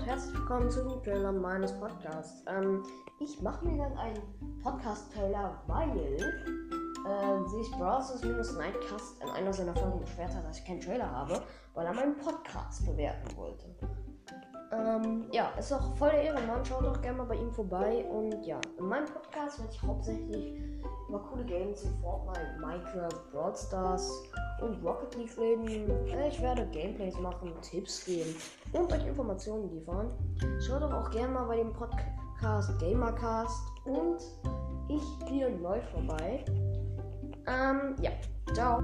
und herzlich willkommen zu dem Trailer meines Podcasts. Ähm, ich mache mir dann einen Podcast-Trailer, weil äh, sich Browsers minus Nightcast in einer seiner Folgen beschwert hat, dass ich keinen Trailer habe, weil er meinen Podcast bewerten wollte. Ähm, ja, ist auch voll der Ehrenmann. Schaut doch gerne mal bei ihm vorbei. Und ja, in meinem Podcast werde ich hauptsächlich über coole Games wie Fortnite, Minecraft, Brawl Stars und Rocket League reden. Ich werde Gameplays machen, Tipps geben und euch Informationen liefern. Schaut doch auch gerne mal bei dem Podcast Gamercast und ich spiele neu vorbei. Ähm, ja, ciao.